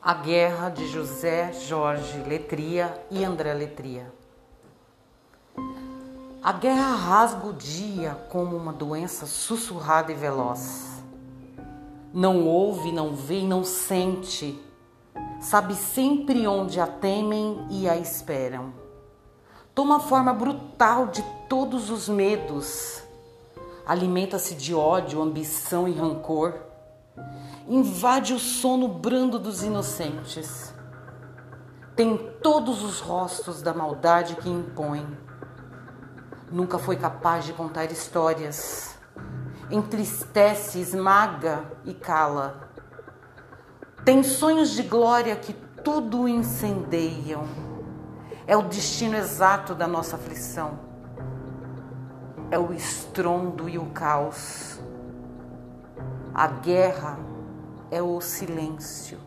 A Guerra de José Jorge Letria e André Letria. A guerra rasga o dia como uma doença sussurrada e veloz. Não ouve, não vê e não sente. Sabe sempre onde a temem e a esperam. Toma forma brutal de todos os medos. Alimenta-se de ódio, ambição e rancor invade o sono brando dos inocentes. Tem todos os rostos da maldade que impõe. Nunca foi capaz de contar histórias. Entristece, esmaga e cala. Tem sonhos de glória que tudo incendeiam. É o destino exato da nossa aflição. É o estrondo e o caos. A guerra é o silêncio.